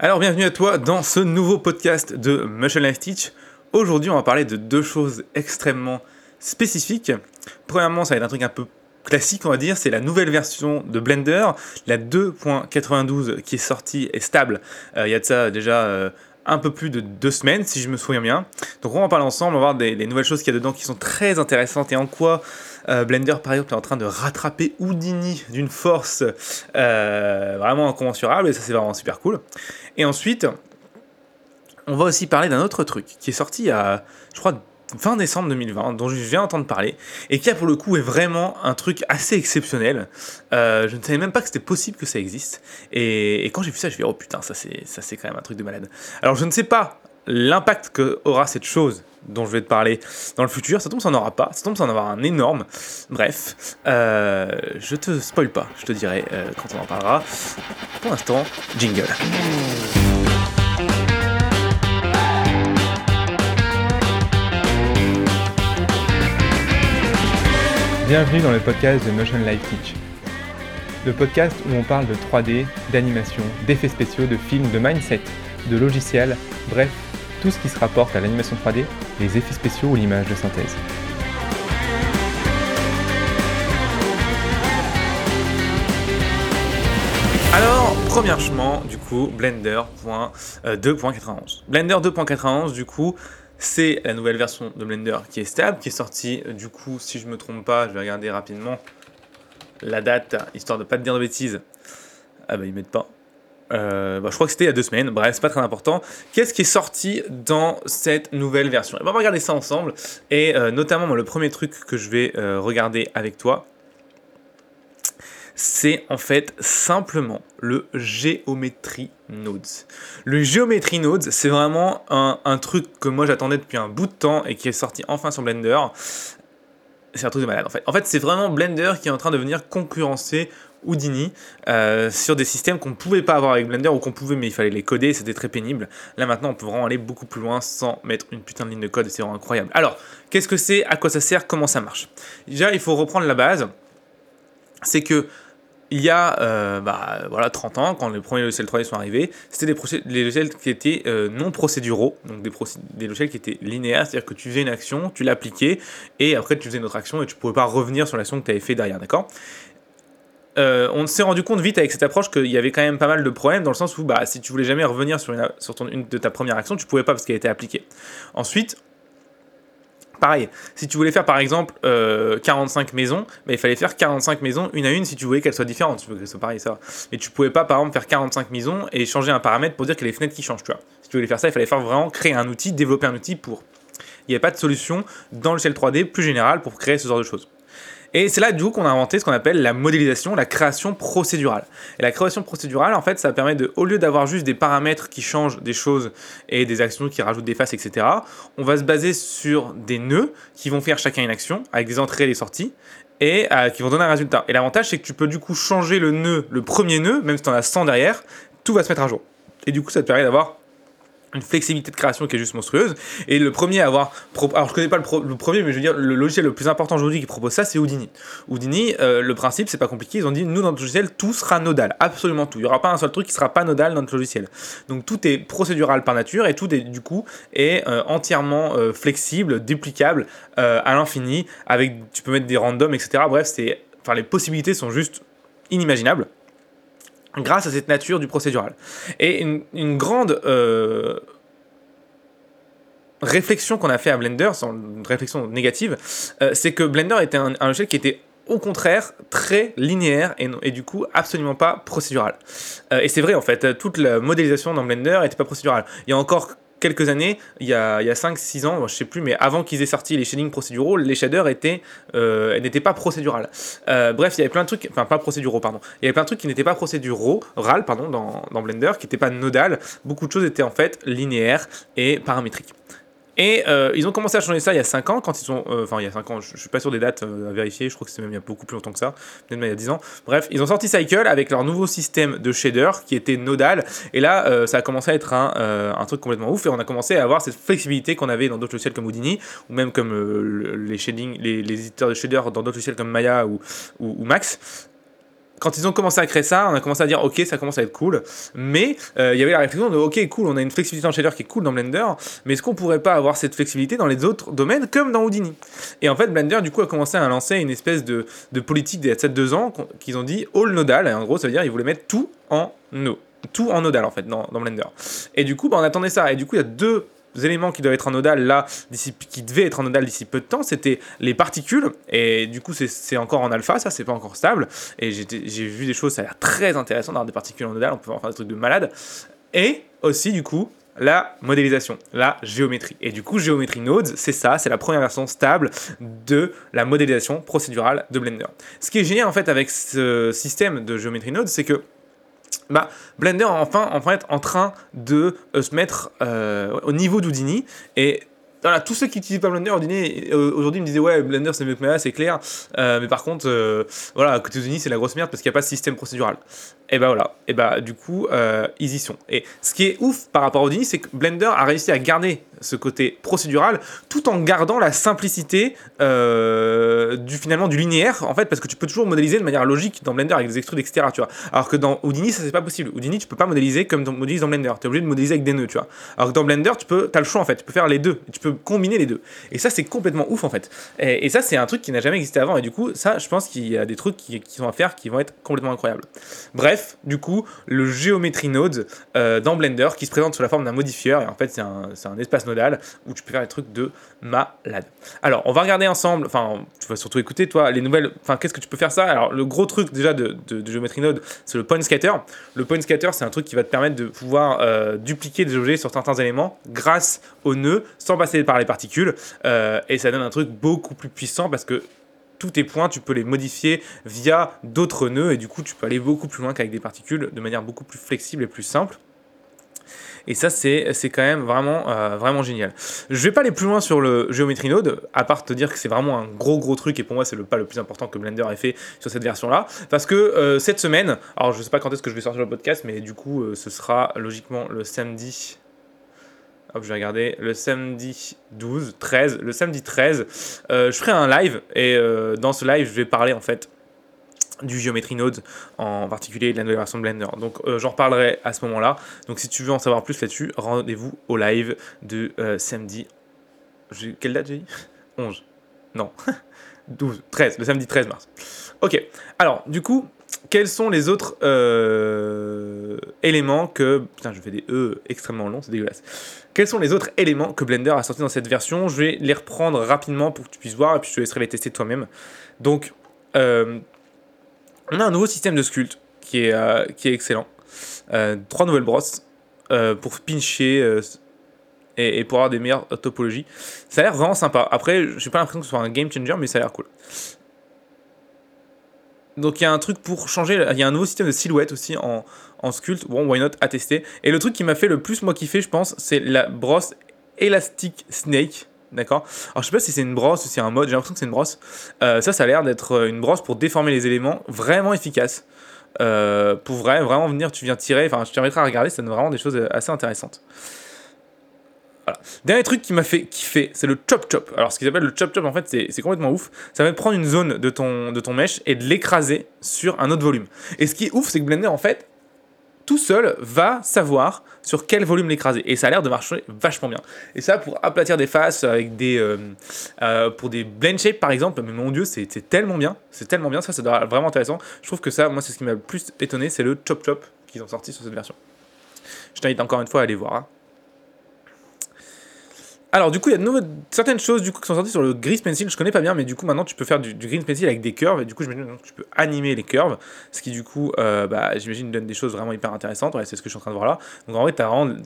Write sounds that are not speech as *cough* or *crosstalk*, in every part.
Alors bienvenue à toi dans ce nouveau podcast de Motion Life Teach. Aujourd'hui on va parler de deux choses extrêmement spécifiques. Premièrement ça va être un truc un peu classique on va dire, c'est la nouvelle version de Blender, la 2.92 qui est sortie et stable. Euh, il y a de ça déjà euh, un peu plus de deux semaines si je me souviens bien. Donc on va en parler ensemble, on va voir des, nouvelles choses qu'il y a dedans qui sont très intéressantes et en quoi euh, Blender par exemple est en train de rattraper Houdini d'une force vraiment incommensurable et ça c'est vraiment super cool. Et ensuite, on va aussi parler d'un autre truc qui est sorti à, je crois, fin décembre 2020, dont je viens d'entendre parler, et qui a pour le coup est vraiment un truc assez exceptionnel. Euh, je ne savais même pas que c'était possible que ça existe. Et, quand j'ai vu ça, je me suis dit, oh putain, ça c'est, ça c'est quand même un truc de malade. Alors je ne sais pas l'impact que aura cette chose dont je vais te parler dans le futur. Ça tombe, ça n'en aura pas. Ça tombe, ça en aura un énorme. Bref, euh, je te spoil pas. Je te dirai euh, quand on en parlera. Pour l'instant, jingle. Bienvenue dans le podcast de Motion Life Teach. Le podcast où on parle de 3D, d'animation, d'effets spéciaux, de films, de mindset, de logiciels, bref, tout ce qui se rapporte à l'animation 3D, les effets spéciaux ou l'image de synthèse. Alors, premièrement, du coup, Blender 2.91. Euh, Blender 2.91, du coup, c'est la nouvelle version de Blender qui est stable, qui est sortie, euh, du coup, si je me trompe pas, je vais regarder rapidement la date, histoire de pas te dire de bêtises. Ah bah ils mettent pas. Euh, bah, je crois que c'était il y a deux semaines, bref, c'est pas très important. Qu'est-ce qui est sorti dans cette nouvelle version? On va regarder ça ensemble, et euh, notamment le premier truc que je vais regarder avec toi, c'est en fait simplement le Geometry Nodes. Le Geometry Nodes, c'est vraiment un, truc que moi j'attendais depuis un bout de temps et qui est sorti enfin sur Blender. C'est un truc de malade en fait. En fait, c'est vraiment Blender qui est en train de venir concurrencer Houdini euh, sur des systèmes qu'on ne pouvait pas avoir avec Blender ou qu'on pouvait mais il fallait les coder, c'était très pénible. Là maintenant on peut vraiment aller beaucoup plus loin sans mettre une putain de ligne de code, c'est vraiment incroyable. Alors, qu'est-ce que c'est, à quoi ça sert, comment ça marche? Déjà il faut reprendre la base, c'est que il y a euh, bah, 30 ans, quand les premiers logiciels 3D sont arrivés, c'était des, logiciels qui étaient euh, non procéduraux, donc des, logiciels qui étaient linéaires, c'est-à-dire que tu faisais une action, tu l'appliquais, et après tu faisais une autre action, et tu ne pouvais pas revenir sur l'action que tu avais fait derrière, d'accord? Euh, on s'est rendu compte vite avec cette approche qu'il y avait quand même pas mal de problèmes dans le sens où bah, si tu voulais jamais revenir sur, une, de ta première action, tu pouvais pas parce qu'elle était appliquée. Ensuite, pareil, si tu voulais faire par exemple 45 euh, maisons, bah, il fallait faire 45 maisons une à une si tu voulais qu'elles soient différentes. Tu veux que ce pareil, ça. Mais tu pouvais pas par exemple faire 45 maisons et changer un paramètre pour dire a les fenêtres qui changent, tu vois. Si tu voulais faire ça, il fallait faire vraiment créer un outil, développer un outil pour. Il n'y avait pas de solution dans le ciel 3D plus général pour créer ce genre de choses. Et c'est là du coup qu'on a inventé ce qu'on appelle la modélisation, la création procédurale. Et la création procédurale, en fait, ça permet de, au lieu d'avoir juste des paramètres qui changent des choses et des actions qui rajoutent des faces, etc., on va se baser sur des nœuds qui vont faire chacun une action avec des entrées et des sorties et euh, qui vont donner un résultat. Et l'avantage, c'est que tu peux du coup changer le nœud, le premier nœud, même si tu en as 100 derrière, tout va se mettre à jour. Et du coup, ça te permet d'avoir une flexibilité de création qui est juste monstrueuse. Et le premier à avoir. Alors, je connais pas le, premier, mais je veux dire, le logiciel le plus important aujourd'hui qui propose ça, c'est Houdini. Houdini, euh, le principe, c'est pas compliqué. Ils ont dit, nous, dans notre logiciel, tout sera nodal. Absolument tout. Il y aura pas un seul truc qui sera pas nodal dans notre logiciel. Donc, tout est procédural par nature et tout, est, du coup, est euh, entièrement euh, flexible, duplicable à l'infini. Avec, tu peux mettre des randoms, etc. Bref, c'est. Enfin, les possibilités sont juste inimaginables grâce à cette nature du procédural. Et une, grande euh, réflexion qu'on a fait à Blender, sans une réflexion négative, euh, c'est que Blender était un, logiciel qui était au contraire très linéaire et, et du coup absolument pas procédural. Euh, et c'est vrai en fait, toute la modélisation dans Blender n'était pas procédurale. Il y a encore quelques années, il y a, a 5-6 ans, je sais plus, mais avant qu'ils aient sorti les shading procéduraux, les shaders étaient, euh, n'étaient pas procédurales. Euh, bref, il y avait plein de trucs, enfin pas procéduraux, pardon. Il y avait plein de trucs qui n'étaient pas procéduraux, RAL, pardon, dans, dans Blender, qui n'étaient pas nodal. Beaucoup de choses étaient en fait linéaires et paramétriques. Et euh, ils ont commencé à changer ça il y a 5 ans, quand ils ont. Euh, enfin, il y a 5 ans, je, ne suis pas sûr des dates euh, à vérifier, je crois que c'est même il y a beaucoup plus longtemps que ça, peut-être même il y a 10 ans. Bref, ils ont sorti Cycle avec leur nouveau système de shader qui était nodal, et là, ça a commencé à être un, un, truc complètement ouf, et on a commencé à avoir cette flexibilité qu'on avait dans d'autres logiciels comme Houdini, ou même comme les, shading, les, éditeurs de shader dans d'autres logiciels comme Maya ou Max quand ils ont commencé à créer ça, on a commencé à dire ok, ça commence à être cool. Mais euh, il y avait la réflexion de ok, cool, on a une flexibilité en shader qui est cool dans Blender, mais est-ce qu'on pourrait pas avoir cette flexibilité dans les autres domaines comme dans Houdini? Et en fait, Blender du coup a commencé à lancer une espèce de, de politique d'il y a 7-2 ans qu'ils ont dit all nodal. En gros, ça veut dire qu'ils voulaient mettre tout en no tout en nodal en fait dans, dans Blender. Et du coup, bah, on attendait ça. Et du coup, il y a deux éléments qui doivent être en nodal là, qui devaient être en nodal d'ici peu de temps, c'était les particules. Et du coup, c'est encore en alpha, ça, c'est pas encore stable. Et j'ai vu des choses, ça a l'air très intéressant d'avoir des particules en nodal, on peut en faire des trucs de malade. Et aussi, du coup, la modélisation, la géométrie. Et du coup, Geometry Nodes, c'est ça, c'est la première version stable de la modélisation procédurale de Blender. Ce qui est génial en fait avec ce système de Geometry Nodes, c'est que bah, Blender enfin en fait en train de euh, se mettre euh, au niveau d'Houdini. Et voilà, tous ceux qui utilisent pas Blender euh, aujourd'hui me disaient ouais Blender c'est mieux que Maya c'est clair. Mais par contre voilà côté Houdini c'est la grosse merde parce qu'il n'y a pas de système procédural. Et bah voilà, et bah du coup, euh, ils y sont. Et ce qui est ouf par rapport à Houdini, c'est que Blender a réussi à garder ce côté procédural tout en gardant la simplicité euh, du finalement du linéaire en fait parce que tu peux toujours modéliser de manière logique dans Blender avec des extrudes etc tu vois. Alors que dans Houdini ça c'est pas possible. Houdini tu peux pas modéliser comme dans, modéliser dans Blender. Tu es obligé de modéliser avec des nœuds tu vois. Alors que dans Blender tu peux as le choix en fait. Tu peux faire les deux. Tu peux combiner les deux et ça c'est complètement ouf en fait et, ça c'est un truc qui n'a jamais existé avant et du coup ça je pense qu'il y a des trucs qui, qui sont à faire qui vont être complètement incroyables bref du coup, le Geometry Node euh, dans Blender qui se présente sous la forme d'un modifieur. Et en fait, c'est un, un, espace nodal où tu peux faire des trucs de malade. Alors, on va regarder ensemble, enfin, tu vas surtout écouter, toi, les nouvelles. Enfin, qu'est-ce que tu peux faire ça? Alors, le gros truc déjà de, de, Geometry Node, c'est le Point Scatter. Le Point Scatter, c'est un truc qui va te permettre de pouvoir euh, dupliquer des objets sur certains éléments grâce au nœud sans passer par les particules. Euh, et ça donne un truc beaucoup plus puissant parce que tous tes points, tu peux les modifier via d'autres nœuds et du coup, tu peux aller beaucoup plus loin qu'avec des particules de manière beaucoup plus flexible et plus simple. Et ça, c'est quand même vraiment, euh, vraiment génial. Je vais pas aller plus loin sur le Geometry Node, à part te dire que c'est vraiment un gros gros truc, et pour moi, c'est le pas le plus important que Blender ait fait sur cette version-là. Parce que euh, cette semaine, alors je sais pas quand est-ce que je vais sortir le podcast, mais du coup, ce sera logiquement le samedi Hop, je vais regarder le samedi 12, 13. Le samedi 13, euh, je ferai un live et euh, dans ce live, je vais parler en fait du Geometry Node en particulier de la nouvelle version de Blender. Donc euh, j'en reparlerai à ce moment-là. Donc si tu veux en savoir plus là-dessus, rendez-vous au live de samedi. Quelle date j'ai dit? *laughs* 11. Non. *laughs* 12, 13, le samedi 13 mars. Ok, alors du coup, quels sont les autres éléments que... Putain, je fais des E extrêmement longs, c'est dégueulasse. Quels sont les autres éléments que Blender a sortis dans cette version? Je vais les reprendre rapidement pour que tu puisses voir et puis je te laisserai les tester toi-même. Donc, euh, on a un nouveau système de sculpt qui est, euh, qui est excellent. trois nouvelles brosses pour pincher et, pour avoir des meilleures topologies. Ça a l'air vraiment sympa. Après, j'ai pas l'impression que ce soit un game changer, mais ça a l'air cool. Donc il y a un truc pour changer, il y a un nouveau système de silhouette aussi en, en sculpt, bon why not à tester. Et le truc qui m'a fait le plus moi kiffer je pense c'est la brosse Elastic Snake. D'accord? Alors je sais pas si c'est une brosse ou si c'est un mode, j'ai l'impression que c'est une brosse. Euh, ça ça a l'air d'être euh, une brosse pour déformer les éléments, vraiment efficace. Euh, pour vrai, vraiment venir, tu viens tirer, enfin je te permettrai à regarder, ça donne vraiment des choses assez intéressantes. Dernier truc qui m'a fait kiffer, c'est le chop chop. Alors ce qu'ils appellent le chop chop en fait c'est complètement ouf. Ça va prendre une zone de ton, de ton mesh et de l'écraser sur un autre volume. Et ce qui est ouf c'est que Blender en fait tout seul va savoir sur quel volume l'écraser. Et ça a l'air de marcher vachement bien. Et ça pour aplatir des faces avec des... Euh, euh, pour des blend shapes par exemple, mais mon dieu c'est tellement bien. C'est tellement bien, ça ça doit être vraiment intéressant. Je trouve que ça, moi c'est ce qui m'a le plus étonné, c'est le chop chop qu'ils ont sorti sur cette version. Je t'invite encore une fois à aller voir. Hein. Alors du coup, il y a de certaines choses du coup qui sont sorties sur le Grease Pencil. Je connais pas bien, mais du coup maintenant tu peux faire du, du Grease Pencil avec des curves et du coup j'imagine que tu peux animer les curves, ce qui du coup, euh, bah, j'imagine donne des choses vraiment hyper intéressantes. C'est ce que je suis en train de voir là. Donc en vrai,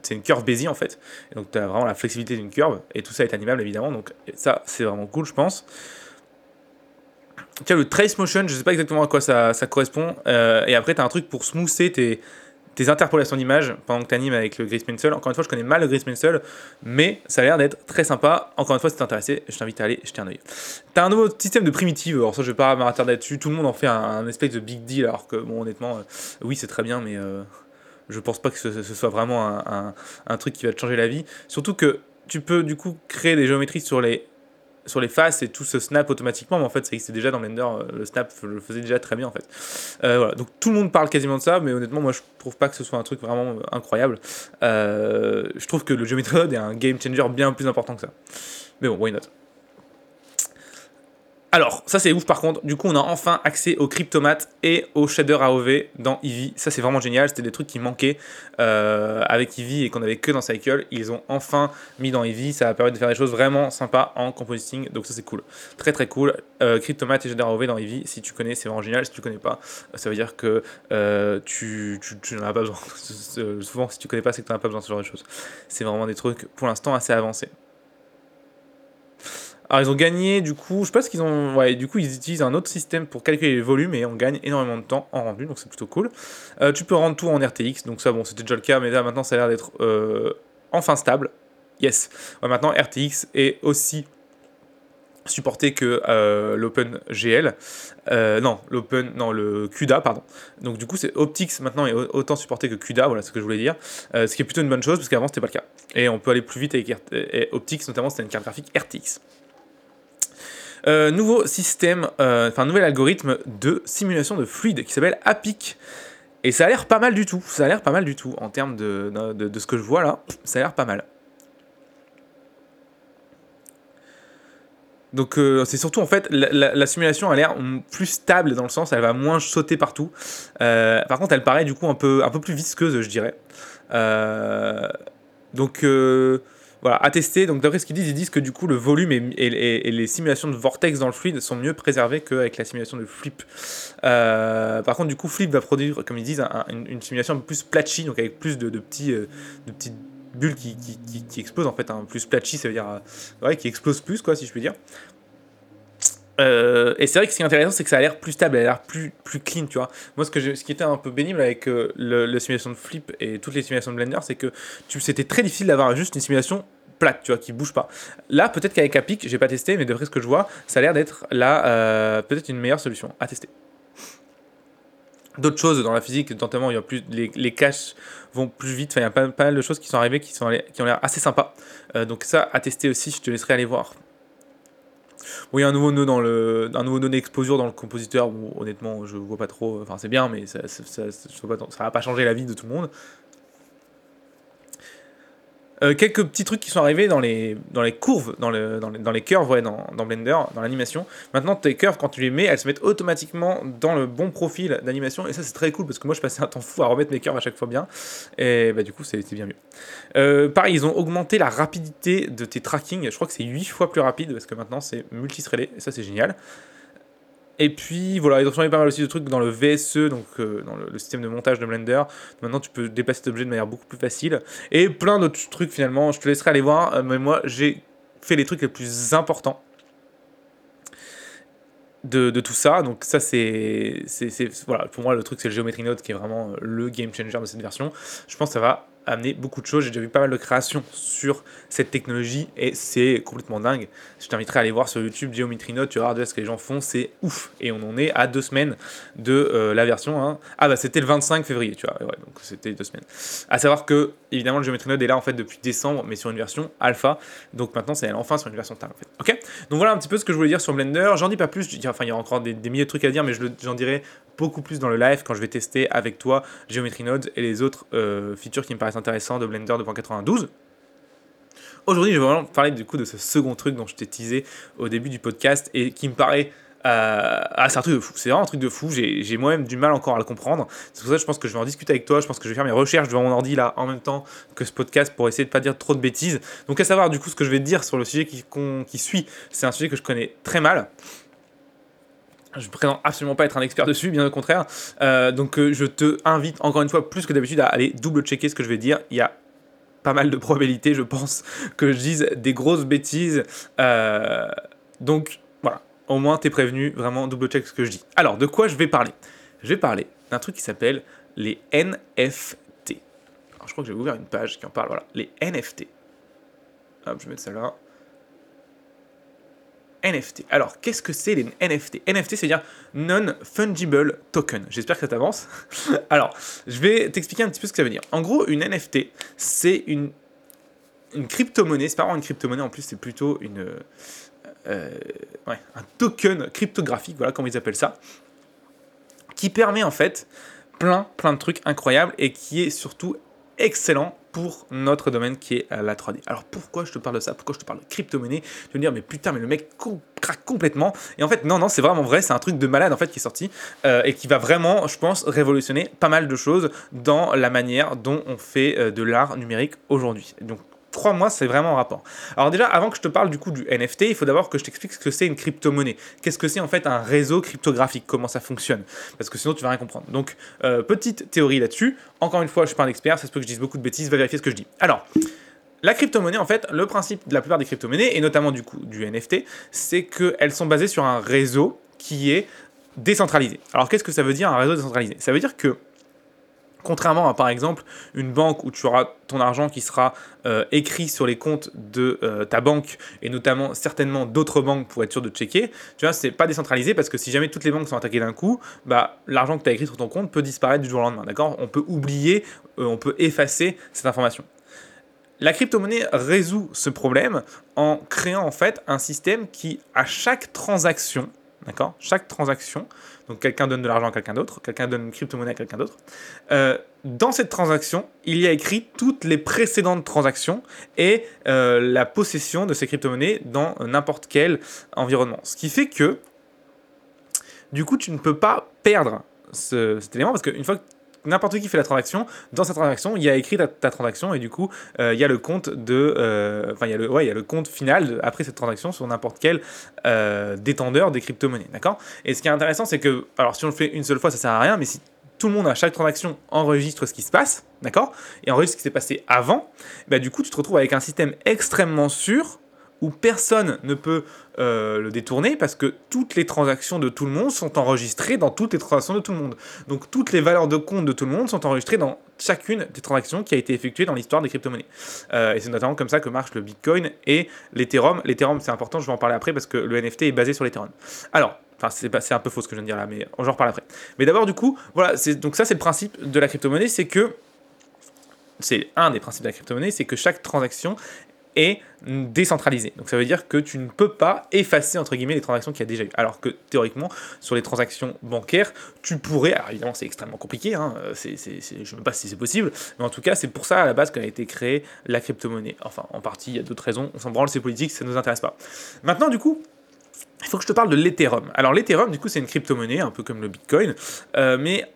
c'est une curve Bézier en fait. Et donc tu as vraiment la flexibilité d'une curve et tout ça est animable évidemment. Donc ça, c'est vraiment cool, je pense. Tiens, le trace motion, je sais pas exactement à quoi ça, correspond. Euh, et après, tu as un truc pour smoother tes tes interpolations d'image pendant que tu animes avec le Grease Pencil. Encore une fois, je connais mal le Grease Pencil, mais ça a l'air d'être très sympa. Encore une fois, si t'es intéressé, je t'invite à aller jeter un oeil. T'as un nouveau système de primitive, alors ça, je vais pas m'attarder là-dessus. Tout le monde en fait un, espèce de big deal, alors que, bon, honnêtement, euh, oui, c'est très bien, mais euh, je pense pas que ce, soit vraiment un, un, truc qui va te changer la vie. Surtout que tu peux, du coup, créer des géométries sur les sur les faces et tout se snap automatiquement, mais en fait, ça existait déjà dans Blender, euh, le snap le faisait déjà très bien en fait. Euh, voilà. Donc tout le monde parle quasiment de ça, mais honnêtement, moi je trouve pas que ce soit un truc vraiment euh, incroyable. je trouve que le Geometry Node est un game changer bien plus important que ça. Mais bon, why not? Alors, ça c'est ouf par contre, du coup on a enfin accès au Cryptomates et au shader AOV dans Eevee. Ça c'est vraiment génial, c'était des trucs qui manquaient euh, avec Eevee et qu'on avait que dans Cycle. Ils ont enfin mis dans Eevee, ça a permis de faire des choses vraiment sympas en compositing, donc ça c'est cool. Très très cool. Euh, et shader AOV dans Eevee, si tu connais c'est vraiment génial, si tu connais pas, ça veut dire que euh, tu, n'en as pas besoin. *laughs* Souvent si tu connais pas c'est que tu n'en as pas besoin de ce genre de choses. C'est vraiment des trucs pour l'instant assez avancés. Alors ils ont gagné du coup, je pense qu'ils ont, ouais, du coup ils utilisent un autre système pour calculer les volumes et on gagne énormément de temps en rendu, donc c'est plutôt cool. Euh, tu peux rendre tout en RTX, donc ça bon c'était déjà le cas, mais là maintenant ça a l'air d'être euh, enfin stable. Yes. maintenant RTX est aussi supporté que euh, l'OpenGL, non l'Open, non le CUDA pardon. Donc du coup c'est Optix maintenant est autant supporté que CUDA, voilà ce que je voulais dire, ce qui est plutôt une bonne chose parce qu'avant c'était pas le cas. Et on peut aller plus vite avec Optix, notamment c'était une carte graphique RTX. Euh, nouveau système, euh, enfin nouvel algorithme de simulation de fluide qui s'appelle APIC. Et ça a l'air pas mal du tout. Ça a l'air pas mal du tout en termes de, de, ce que je vois là. Ça a l'air pas mal. Donc euh, c'est surtout en fait la, simulation a l'air plus stable dans le sens elle va moins sauter partout. par contre elle paraît du coup un peu, un peu plus visqueuse je dirais. donc voilà, à tester. Donc d'après ce qu'ils disent, ils disent que du coup le volume et, les simulations de vortex dans le fluide sont mieux préservées qu'avec la simulation de flip. Euh, par contre, du coup, flip va produire, comme ils disent, une, simulation plus platchy, donc avec plus de, petits, euh, de petites bulles qui, qui, explosent en fait. un Plus platchy, ça veut dire euh, ouais, qui explose plus, quoi, si je puis dire. Et c'est vrai que ce qui est intéressant, c'est que ça a l'air plus stable, elle a l'air plus, plus clean, tu vois. Moi, ce, que ce qui était un peu bénible avec le, la simulation de Flip et toutes les simulations de Blender, c'est que c'était très difficile d'avoir juste une simulation plate, tu vois, qui bouge pas. Là, peut-être qu'avec Apic, j'ai pas testé, mais d'après ce que je vois, ça a l'air d'être là, euh, peut-être une meilleure solution à tester. D'autres choses dans la physique, notamment, il y a plus, les, les caches vont plus vite. Enfin, il y a pas, mal de choses qui sont arrivées qui, sont, qui ont l'air assez sympas. Euh, donc, ça, à tester aussi, je te laisserai aller voir. Oui, un nouveau nœud dans le, un nouveau dans le compositeur. Où, honnêtement, je vois pas trop. Enfin, c'est bien, mais ça, ça, ça, ça, va pas changer la vie de tout le monde. Euh, quelques petits trucs qui sont arrivés dans les, dans les courbes, dans, le, dans, les, dans les curves, dans, dans Blender, dans l'animation. Maintenant, tes curves, quand tu les mets, elles se mettent automatiquement dans le bon profil d'animation. Et ça, c'est très cool parce que moi, je passais un temps fou à remettre mes curves à chaque fois bien. Et bah, du coup, c'est bien mieux. Euh, pareil, ils ont augmenté la rapidité de tes tracking. Je crois que c'est 8 fois plus rapide parce que maintenant, c'est multithreadé. Et ça, c'est génial. Et puis voilà, ils ont changé pas mal aussi de trucs dans le VSE, donc euh, dans le, système de montage de Blender. Maintenant, tu peux déplacer cet objet de manière beaucoup plus facile. Et plein d'autres trucs finalement, je te laisserai aller voir. Euh, mais moi, j'ai fait les trucs les plus importants. De, de, tout ça. Donc ça c'est voilà pour moi le truc c'est le Geometry Node qui est vraiment euh, le game changer de cette version. Je pense que ça va amener beaucoup de choses. J'ai déjà vu pas mal de créations sur cette technologie et c'est complètement dingue. Je t'inviterai à aller voir sur YouTube Geometry Note, tu vas voir ce que les gens font, c'est ouf. Et on en est à deux semaines de euh, la version. Hein. Ah bah c'était le 25 février, tu vois, donc c'était deux semaines. À savoir que, évidemment, le Geometry Node est là en fait depuis décembre, mais sur une version alpha. Donc maintenant, c'est enfin sur une version stable en fait. Ok? Donc voilà un petit peu ce que je voulais dire sur Blender. J'en dis pas plus, enfin il y a encore des, milliers de trucs à dire, mais j'en dirai beaucoup plus dans le live quand je vais tester avec toi Geometry Node et les autres euh, features qui me paraissent intéressants de Blender 2.92. Aujourd'hui, je vais vraiment parler du coup de ce second truc dont je t'ai teasé au début du podcast et qui me paraît euh, ah, c'est un truc de fou, c'est vraiment un truc de fou. J'ai moi-même du mal encore à le comprendre. C'est pour ça que je pense que je vais en discuter avec toi. Je pense que je vais faire mes recherches devant mon ordi là en même temps que ce podcast pour essayer de pas dire trop de bêtises. Donc, à savoir du coup ce que je vais te dire sur le sujet qui, qui suit, c'est un sujet que je connais très mal. Je ne prétends absolument pas être un expert dessus, bien au contraire. Euh, donc euh, je te invite encore une fois, plus que d'habitude, à aller double-checker ce que je vais dire. Il y a pas mal de probabilités, je pense, que je dise des grosses bêtises. Euh, donc voilà, au moins t'es prévenu, vraiment double-check ce que je dis. Alors, de quoi je vais parler? Je vais parler d'un truc qui s'appelle les NFT. Alors, je crois que j'ai ouvert une page qui en parle, voilà, les NFT. Hop, je vais mettre ça là. NFT. Alors, qu'est-ce que c'est les NFT NFT, c'est-à-dire Non-Fungible Token. J'espère que ça t'avance. *laughs* Alors, je vais t'expliquer un petit peu ce que ça veut dire. En gros, une NFT, c'est une, une crypto-monnaie. C'est pas vraiment une crypto-monnaie, en plus, c'est plutôt une, ouais, un token cryptographique, voilà comment ils appellent ça, qui permet en fait plein, plein de trucs incroyables et qui est surtout excellent pour notre domaine qui est la 3D. Alors pourquoi je te parle de ça? Pourquoi je te parle de crypto-monnaie? Tu vas dire, mais putain, mais le mec craque complètement. Et en fait, non, non, c'est vraiment vrai, c'est un truc de malade en fait qui est sorti euh, et qui va vraiment, je pense, révolutionner pas mal de choses dans la manière dont on fait euh, de l'art numérique aujourd'hui. Donc crois-moi, c'est vraiment en rapport. Alors déjà, avant que je te parle du coup du NFT, il faut d'abord que je t'explique ce que c'est une crypto-monnaie. Qu'est-ce que c'est en fait un réseau cryptographique? Comment ça fonctionne? Parce que sinon, tu vas rien comprendre. Donc, euh, petite théorie là-dessus. Encore une fois, je suis pas un expert, ça se peut que je dise beaucoup de bêtises, va vérifier ce que je dis. Alors, la crypto-monnaie, en fait, le principe de la plupart des crypto-monnaies, et notamment du coup du NFT, c'est qu'elles sont basées sur un réseau qui est décentralisé. Alors, qu'est-ce que ça veut dire un réseau décentralisé? Ça veut dire que Contrairement à par exemple une banque où tu auras ton argent qui sera euh, écrit sur les comptes de euh, ta banque et notamment certainement d'autres banques pour être sûr de checker, tu vois, c'est pas décentralisé parce que si jamais toutes les banques sont attaquées d'un coup, bah l'argent que tu as écrit sur ton compte peut disparaître du jour au lendemain, d'accord? On peut oublier, euh, on peut effacer cette information. La crypto-monnaie résout ce problème en créant en fait un système qui, à chaque transaction, D'accord? Chaque transaction, donc quelqu'un donne de l'argent à quelqu'un d'autre, quelqu'un donne une crypto-monnaie à quelqu'un d'autre. Euh, dans cette transaction, il y a écrit toutes les précédentes transactions et euh, la possession de ces crypto-monnaies dans n'importe quel environnement. Ce qui fait que, du coup, tu ne peux pas perdre cet élément parce qu'une fois que n'importe qui fait la transaction, dans cette transaction, il y a écrit ta, transaction et du coup, euh, il y a le compte de, euh, il y a le, ouais, il y a le compte final après cette transaction sur n'importe quel euh, détendeur des crypto-monnaies, Et ce qui est intéressant, c'est que, alors, si on le fait une seule fois, ça sert à rien, mais si tout le monde à chaque transaction enregistre ce qui se passe, d'accord? Et enregistre ce qui s'est passé avant, bah, du coup, tu te retrouves avec un système extrêmement sûr où personne ne peut euh, le détourner parce que toutes les transactions de tout le monde sont enregistrées dans toutes les transactions de tout le monde. Donc toutes les valeurs de compte de tout le monde sont enregistrées dans chacune des transactions qui a été effectuée dans l'histoire des crypto-monnaies. Euh, et c'est notamment comme ça que marche le Bitcoin et l'Ethereum. L'Ethereum c'est important, je vais en parler après parce que le NFT est basé sur l'Ethereum. Alors, Enfin, c'est un peu faux ce que je viens de dire là, mais j'en reparle après. Mais d'abord, du coup, voilà, donc ça, c'est le principe de la crypto-monnaie, c'est que c'est un des principes de la crypto-monnaie, c'est que chaque transaction est décentralisé. Donc ça veut dire que tu ne peux pas effacer entre guillemets les transactions qu'il y a déjà eu. Alors que théoriquement, sur les transactions bancaires, tu pourrais, alors évidemment c'est extrêmement compliqué, hein, je ne sais pas si c'est possible, mais en tout cas c'est pour ça à la base qu'a été créée la crypto-monnaie. Enfin en partie, il y a d'autres raisons, on s'en branle, c'est politique, ça ne nous intéresse pas. Maintenant du coup, il faut que je te parle de l'Ethereum. Alors l'Ethereum, du coup, c'est une crypto-monnaie, un peu comme le Bitcoin, euh, mais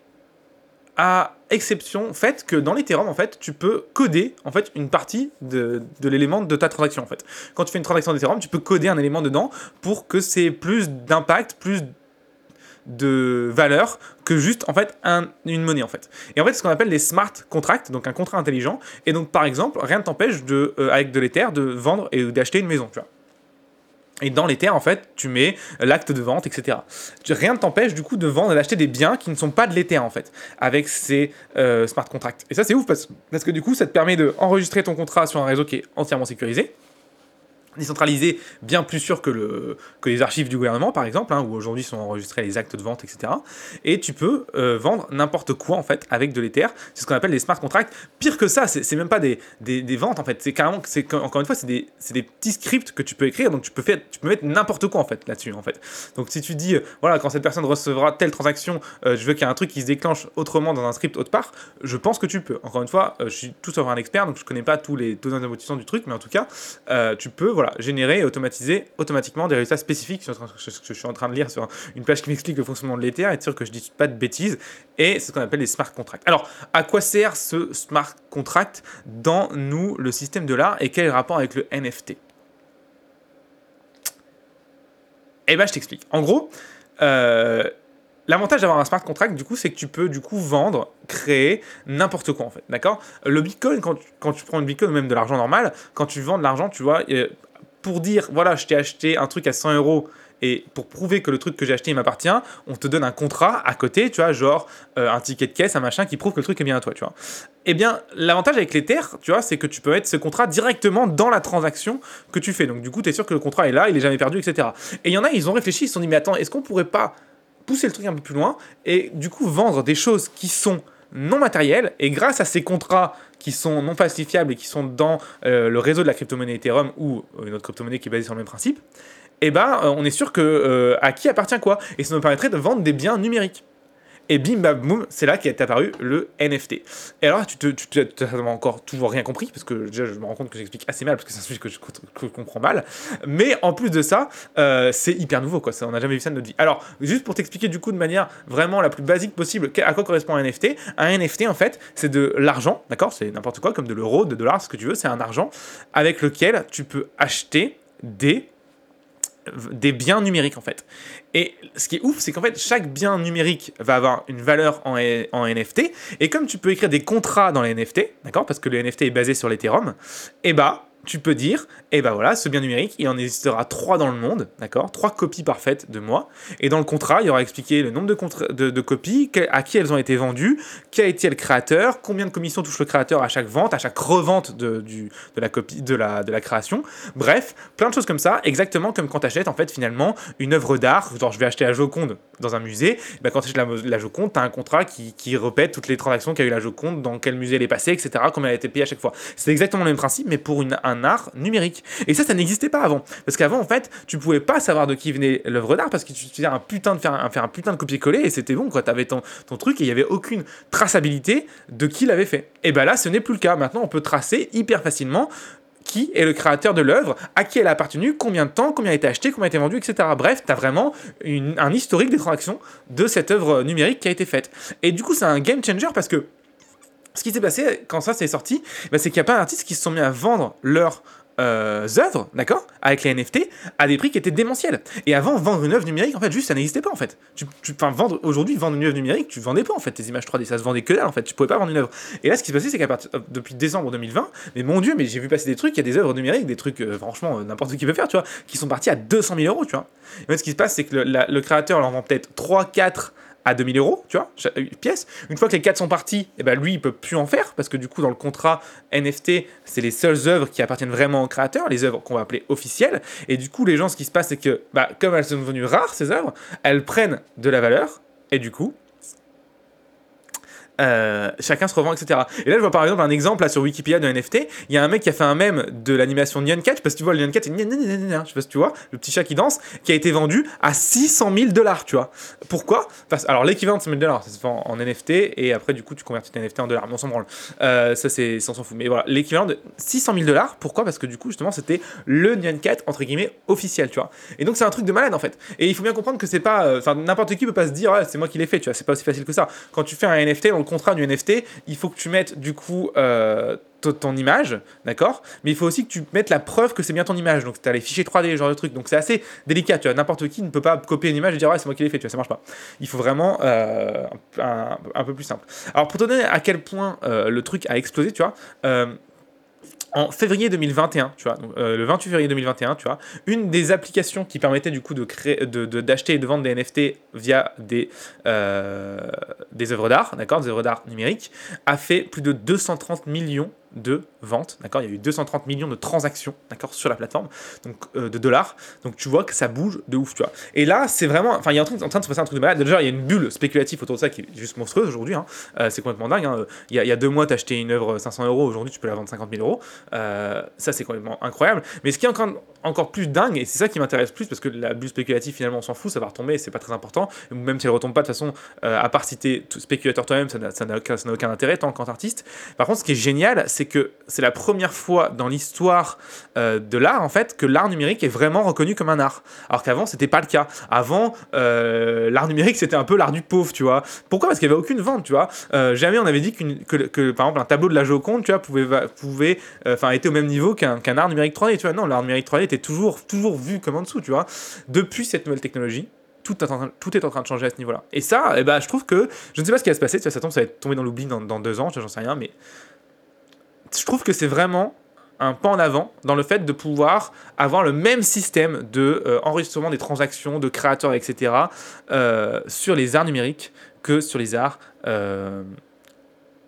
à exception fait que dans l'Ethereum, en fait, tu peux coder en fait une partie de, de l'élément de ta transaction. En fait, quand tu fais une transaction d'Ethereum, tu peux coder un élément dedans pour que c'est plus d'impact, plus de valeur que juste en fait un, une monnaie en fait. Et en fait, ce qu'on appelle les smart contracts, donc un contrat intelligent. Et donc par exemple, rien ne t'empêche de euh, avec de l'Ether de vendre et d'acheter une maison. Et dans les en fait, tu mets l'acte de vente, etc. Rien ne t'empêche du coup de vendre et d'acheter des biens qui ne sont pas de l'Ether en fait, avec ces euh, smart contracts. Et ça, c'est ouf parce, parce, que du coup, ça te permet d'enregistrer ton contrat sur un réseau qui est entièrement sécurisé décentralisé, bien plus sûr que, le, que les archives du gouvernement, par exemple, hein, où aujourd'hui sont enregistrés les actes de vente, etc. Et tu peux euh, vendre n'importe quoi, en fait, avec de l'Ether. C'est ce qu'on appelle les smart contracts. Pire que ça, c'est même pas des, des, des, ventes, en fait. C'est carrément, encore une fois, c'est des, des, petits scripts que tu peux écrire, donc tu peux, faire, tu peux mettre n'importe quoi, en fait, là-dessus, en fait. Donc si tu dis, euh, voilà, quand cette personne recevra telle transaction, euh, je veux qu'il y ait un truc qui se déclenche autrement dans un script autre part, je pense que tu peux. Encore une fois, je suis tout sauf un expert, donc je connais pas tous les tenants aboutissants du truc, mais en tout cas, tu peux, voilà, générer et automatiser automatiquement des résultats spécifiques. Je, suis en train de lire sur une page qui m'explique le fonctionnement de l'Ether, être sûr que je dis pas de bêtises. Et c'est ce qu'on appelle les smart contracts. Alors, à quoi sert ce smart contract dans nous, le système de l'art, et quel rapport avec le NFT Eh ben, je t'explique. En gros, euh, L'avantage d'avoir un smart contract, du coup, c'est que tu peux, du coup, vendre, créer n'importe quoi, en fait. D'accord? Le Bitcoin, quand tu, quand tu prends une Bitcoin ou même de l'argent normal, quand tu vends de l'argent, tu vois, euh, pour dire, voilà, je t'ai acheté un truc à 100 euros et pour prouver que le truc que j'ai acheté m'appartient, on te donne un contrat à côté, tu vois, genre euh, un ticket de caisse, un machin qui prouve que le truc est bien à toi, tu vois. Eh bien, l'avantage avec l'Ether, tu vois, c'est que tu peux mettre ce contrat directement dans la transaction que tu fais. Donc du coup, tu es sûr que le contrat est là, il est jamais perdu, etc. Et il y en a, ils ont réfléchi, ils se sont dit, mais attends, est-ce qu'on pourrait pas pousser le truc un peu plus loin et du coup vendre des choses qui sont non matérielles et grâce à ces contrats qui sont non falsifiables et qui sont dans euh, le réseau de la crypto-monnaie Ethereum ou une autre crypto-monnaie qui est basée sur le même principe, eh ben, on est sûr que à qui appartient quoi? Et ça nous permettrait de vendre des biens numériques. Et bim bam boum, c'est là qu'est apparu le NFT. Et alors, tu n'as tu, encore toujours rien compris, parce que déjà, je me rends compte que j'explique assez mal, parce que c'est un sujet que je, comprends mal. Mais en plus de ça, euh, c'est hyper nouveau, quoi. Ça, on n'a jamais vu ça de notre vie. Alors, juste pour t'expliquer du coup de manière vraiment la plus basique possible à quoi correspond un NFT. Un NFT, en fait, c'est de l'argent, d'accord? C'est n'importe quoi, comme de l'euro, de dollars, ce que tu veux. C'est un argent avec lequel tu peux acheter des des biens numériques en fait. Et ce qui est ouf, c'est qu'en fait, chaque bien numérique va avoir une valeur en, en, NFT. Et comme tu peux écrire des contrats dans les NFT, d'accord Parce que le NFT est basé sur l'Ethereum, et eh bah, tu peux dire, et eh ben voilà, ce bien numérique, il en existera trois dans le monde, d'accord? Trois copies parfaites de moi. Et dans le contrat, il y aura expliqué le nombre de, copies, à qui elles ont été vendues, qui a été le créateur, combien de commissions touche le créateur à chaque vente, à chaque revente de, la copie, de la, création. Bref, plein de choses comme ça, exactement comme quand tu achètes en fait finalement une œuvre d'art. Genre, je vais acheter la Joconde dans un musée. Ben, quand tu achètes la, la Joconde, tu as un contrat qui, qui répète toutes les transactions qu'a eu la Joconde, dans quel musée elle est passée, etc., combien elle a été payée à chaque fois. C'est exactement le même principe, mais pour un art numérique. Et ça, ça n'existait pas avant. Parce qu'avant, en fait, tu pouvais pas savoir de qui venait l'œuvre d'art parce que tu faisais un putain de faire un, faire un putain de copier-coller et c'était bon, quoi. T'avais ton, ton truc et il y avait aucune traçabilité de qui l'avait fait. Et ben là, ce n'est plus le cas. Maintenant, on peut tracer hyper facilement qui est le créateur de l'œuvre, à qui elle a appartenu, combien de temps, combien a été acheté, combien a été vendu, etc. Bref, tu vraiment un historique des transactions de cette œuvre numérique qui a été faite. Et du coup, c'est un game changer parce que ce qui s'est passé quand ça s'est sorti, bah, c'est qu'il y a pas d'artistes qui se sont mis à vendre leur euh, œuvres, d'accord, avec les NFT, à des prix qui étaient démentiels. Et avant, vendre une œuvre numérique, en fait, juste ça n'existait pas en fait. Tu, aujourd'hui, vendre une œuvre numérique, tu vendais pas en fait tes images 3D, ça se vendait que là en fait. Tu pouvais pas vendre une œuvre. Et là, ce qui s'est passé, c'est qu'à partir euh, depuis décembre 2020, mais mon dieu, mais j'ai vu passer des trucs, il y a des œuvres numériques, des trucs, euh, franchement, euh, n'importe qui peut faire, tu vois, qui sont partis à 200 000 euros, tu vois. Et en fait, ce qui se passe, c'est que le, le créateur en vend peut-être 3, 4 à 2000 euros, tu vois, une pièce. Une fois que les 4 sont partis, et eh ben lui, il peut plus en faire parce que du coup, dans le contrat NFT, c'est les seules œuvres qui appartiennent vraiment au créateur, les œuvres qu'on va appeler officielles. Et du coup, les gens, ce qui se passe, c'est que, bah, comme elles sont devenues rares, ces œuvres, elles prennent de la valeur et du coup, euh, chacun se revend, etc. Et là, je vois par exemple un exemple là, sur Wikipédia de NFT. Il y a un mec qui a fait un mème de l'animation Nyan Cat. parce que tu vois, le Nyan Cat, je sais pas si tu vois, le petit chat qui danse, qui a été vendu à 600 000 dollars, tu vois. Pourquoi? Alors, l'équivalent de 100 000 dollars, ça se vend en NFT, et après, du coup, tu convertis tes NFT en dollars. Mais on s'en branle. Euh, ça, c'est, on s'en fout. Mais voilà, l'équivalent de 600 000 dollars, pourquoi? Parce que du coup, justement, c'était le Nyan Cat, entre guillemets, officiel, tu vois. Et donc, c'est un truc de malade, en fait. Et il faut bien comprendre que c'est pas. Euh, enfin, n'importe qui peut pas se dire, c'est moi qui l'ai fait, tu vois. C'est pas aussi facile que ça. Quand tu fais un NFT, le contrat du NFT, il faut que tu mettes du coup euh, ton image, d'accord? Mais il faut aussi que tu mettes la preuve que c'est bien ton image. Donc tu as les fichiers 3D, genre de truc. Donc c'est assez délicat, tu vois. N'importe qui ne peut pas copier une image et dire ouais, c'est moi qui l'ai fait, tu vois, ça marche pas. Il faut vraiment euh, un, peu plus simple. Alors pour te donner à quel point euh, le truc a explosé, tu vois en février 2021, tu vois, euh, le 28 février 2021, tu vois, une des applications qui permettait du coup de créer, de, d'acheter et de vendre des NFT via des, euh, des œuvres d'art, d'accord, des œuvres d'art numériques, a fait plus de 230 millions de ventes, d'accord? Il y a eu 230 millions de transactions, d'accord, sur la plateforme, donc euh, de dollars. Donc tu vois que ça bouge de ouf, tu vois. Et là, c'est vraiment, enfin, il est en train, en train, de se passer un truc de malade. Déjà, il y a une bulle spéculative autour de ça qui est juste monstrueuse aujourd'hui. Hein. Euh, c'est complètement dingue. Hein. Il, y a, deux mois, tu acheté une œuvre 500 euros, aujourd'hui, tu peux la vendre 50 000 euros. Euh, ça, c'est complètement incroyable. Mais ce qui est encore, encore plus dingue, et c'est ça qui m'intéresse plus, parce que la bulle spéculative, finalement, on s'en fout, ça va retomber, c'est pas très important. Même si elle retombe pas, de toute façon, à part si t'es spéculateur toi-même, ça n'a aucun, aucun intérêt tant qu'artiste. Par contre, ce qui est génial, c'est que c'est la première fois dans l'histoire euh, de l'art, en fait, que l'art numérique est vraiment reconnu comme un art. Alors qu'avant, c'était pas le cas. Avant, euh, l'art numérique, c'était un peu l'art du pauvre, tu vois. Pourquoi? Parce qu'il n'y avait aucune vente, tu vois. Euh, jamais on avait dit que, par exemple, un tableau de la Joconde, tu vois, pouvait, pouvait enfin, était au même niveau qu'un art numérique 3D, tu vois. Non, l'art numérique 3D était toujours, toujours vu comme en dessous, tu vois. Depuis cette nouvelle technologie, tout, est en train, de changer à ce niveau-là. Et ça, eh ben, je trouve que, je ne sais pas ce qui va se passer, ça tombe, ça va être tombé dans l'oubli dans, dans, deux ans, j'en sais rien, mais je trouve que c'est vraiment un pas en avant dans le fait de pouvoir avoir le même système de euh, des transactions, de créateurs, etc. Euh, sur les arts numériques que sur les arts euh,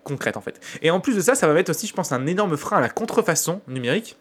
concrètes en fait. Et en plus de ça, ça va mettre aussi, je pense, un énorme frein à la contrefaçon numérique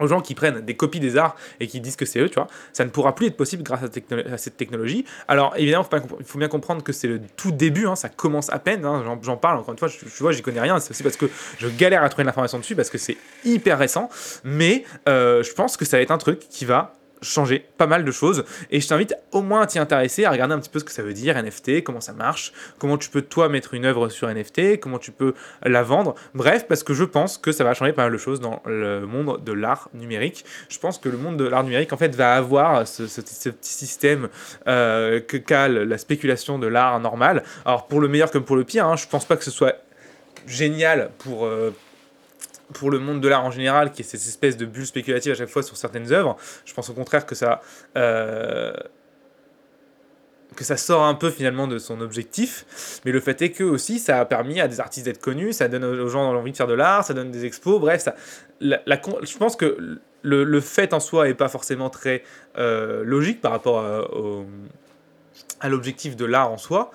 aux gens qui prennent des copies des arts et qui disent que c'est eux, tu vois, ça ne pourra plus être possible grâce à, cette technologie. Alors évidemment, il faut bien comprendre que c'est le tout début, hein, ça commence à peine, hein, j'en parle encore une fois, je, vois, j'y connais rien, c'est aussi parce que je galère à trouver de l'information dessus, parce que c'est hyper récent, mais euh, je pense que ça va être un truc qui va changer pas mal de choses. Et je t'invite au moins à t'y intéresser, à regarder un petit peu ce que ça veut dire NFT, comment ça marche, comment tu peux toi mettre une œuvre sur NFT, comment tu peux la vendre. Bref, parce que je pense que ça va changer pas mal de choses dans le monde de l'art numérique. Je pense que le monde de l'art numérique en fait va avoir ce, petit système euh, que cale la spéculation de l'art normal. Alors pour le meilleur comme pour le pire, hein, je pense pas que ce soit génial pour... Euh, pour le monde de l'art en général, qui est cette espèce de bulle spéculative à chaque fois sur certaines œuvres, je pense au contraire que ça, euh, que ça sort un peu finalement de son objectif. Mais le fait est que aussi, ça a permis à des artistes d'être connus, ça donne aux gens l'envie de faire de l'art, ça donne des expos, bref, ça, je pense que le, fait en soi n'est pas forcément très euh, logique par rapport à l'objectif de l'art en soi